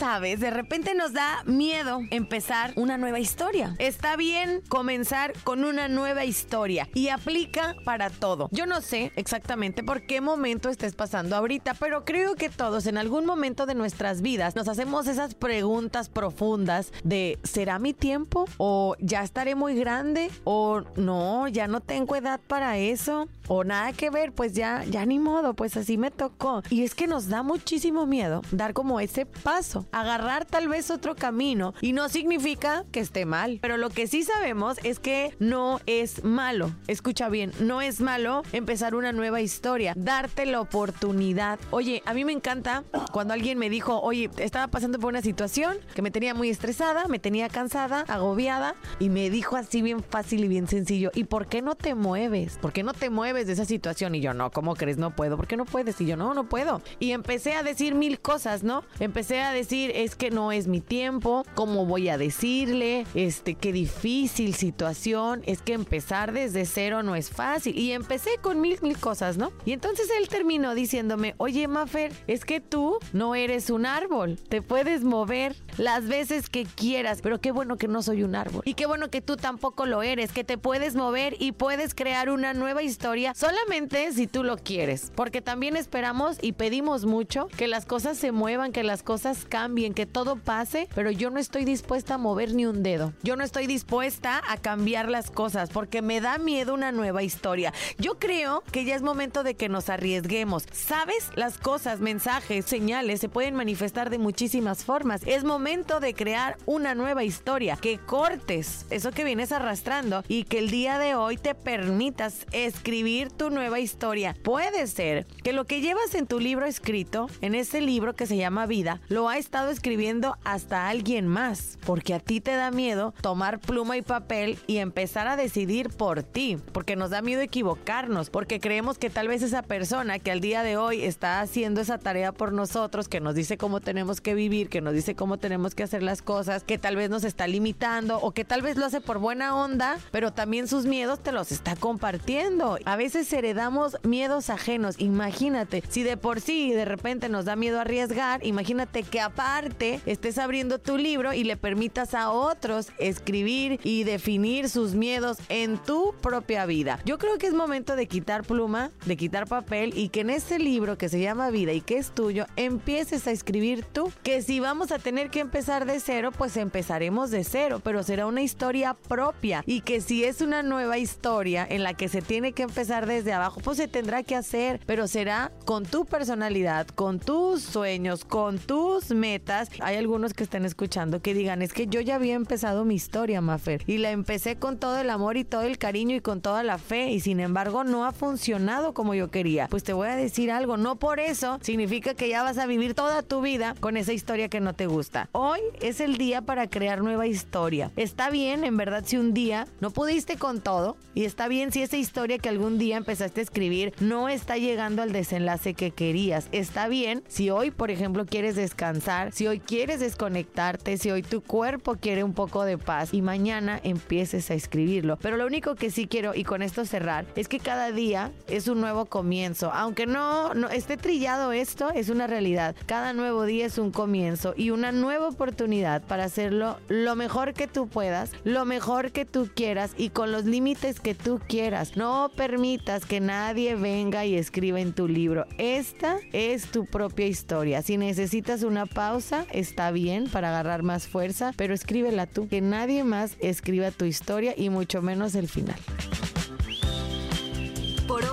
Sabes, de repente nos da miedo empezar una nueva historia. Está bien comenzar con una nueva historia y aplica para todo. Yo no sé exactamente por qué momento estés pasando ahorita, pero creo que todos en algún momento de nuestras vidas nos hacemos esas preguntas profundas de ¿será mi tiempo? ¿O ya estaré muy grande? ¿O no, ya no tengo edad para eso? ¿O nada que ver? Pues ya, ya ni modo, pues así me tocó. Y es que nos da muchísimo miedo dar como ese paso agarrar tal vez otro camino y no significa que esté mal. Pero lo que sí sabemos es que no es malo. Escucha bien, no es malo empezar una nueva historia, darte la oportunidad. Oye, a mí me encanta cuando alguien me dijo, oye, estaba pasando por una situación que me tenía muy estresada, me tenía cansada, agobiada y me dijo así bien fácil y bien sencillo, ¿y por qué no te mueves? ¿Por qué no te mueves de esa situación? Y yo, no, ¿cómo crees? No puedo. ¿Por qué no puedes? Y yo, no, no puedo. Y empecé a decir mil cosas, ¿no? Empecé a decir es que no es mi tiempo, cómo voy a decirle, este, qué difícil situación, es que empezar desde cero no es fácil. Y empecé con mil, mil cosas, ¿no? Y entonces él terminó diciéndome, oye, Mafer, es que tú no eres un árbol, te puedes mover las veces que quieras, pero qué bueno que no soy un árbol. Y qué bueno que tú tampoco lo eres, que te puedes mover y puedes crear una nueva historia solamente si tú lo quieres. Porque también esperamos y pedimos mucho que las cosas se muevan, que las cosas cambien en que todo pase, pero yo no estoy dispuesta a mover ni un dedo. Yo no estoy dispuesta a cambiar las cosas porque me da miedo una nueva historia. Yo creo que ya es momento de que nos arriesguemos. ¿Sabes? Las cosas, mensajes, señales se pueden manifestar de muchísimas formas. Es momento de crear una nueva historia, que cortes eso que vienes arrastrando y que el día de hoy te permitas escribir tu nueva historia. Puede ser que lo que llevas en tu libro escrito, en ese libro que se llama Vida, lo ha estado escribiendo hasta alguien más, porque a ti te da miedo tomar pluma y papel y empezar a decidir por ti, porque nos da miedo equivocarnos, porque creemos que tal vez esa persona que al día de hoy está haciendo esa tarea por nosotros, que nos dice cómo tenemos que vivir, que nos dice cómo tenemos que hacer las cosas, que tal vez nos está limitando o que tal vez lo hace por buena onda, pero también sus miedos te los está compartiendo. A veces heredamos miedos ajenos, imagínate, si de por sí de repente nos da miedo arriesgar, imagínate que aparte estés abriendo tu libro y le permitas a otros escribir y definir sus miedos en tu propia vida. Yo creo que es momento de quitar pluma, de quitar papel y que en ese libro que se llama Vida y que es tuyo, empieces a escribir tú. Que si vamos a tener que empezar de cero, pues empezaremos de cero, pero será una historia propia. Y que si es una nueva historia en la que se tiene que empezar desde abajo, pues se tendrá que hacer, pero será con tu personalidad, con tus sueños, con tus metas hay algunos que estén escuchando que digan, es que yo ya había empezado mi historia, Mafer, y la empecé con todo el amor y todo el cariño y con toda la fe, y sin embargo no ha funcionado como yo quería. Pues te voy a decir algo, no por eso significa que ya vas a vivir toda tu vida con esa historia que no te gusta. Hoy es el día para crear nueva historia. Está bien, en verdad, si un día no pudiste con todo, y está bien si esa historia que algún día empezaste a escribir no está llegando al desenlace que querías. Está bien si hoy, por ejemplo, quieres descansar, si hoy quieres desconectarte, si hoy tu cuerpo quiere un poco de paz y mañana empieces a escribirlo. Pero lo único que sí quiero, y con esto cerrar, es que cada día es un nuevo comienzo. Aunque no, no esté trillado esto, es una realidad. Cada nuevo día es un comienzo y una nueva oportunidad para hacerlo lo mejor que tú puedas, lo mejor que tú quieras y con los límites que tú quieras. No permitas que nadie venga y escriba en tu libro. Esta es tu propia historia. Si necesitas una pausa, está bien para agarrar más fuerza, pero escríbela tú, que nadie más escriba tu historia y mucho menos el final.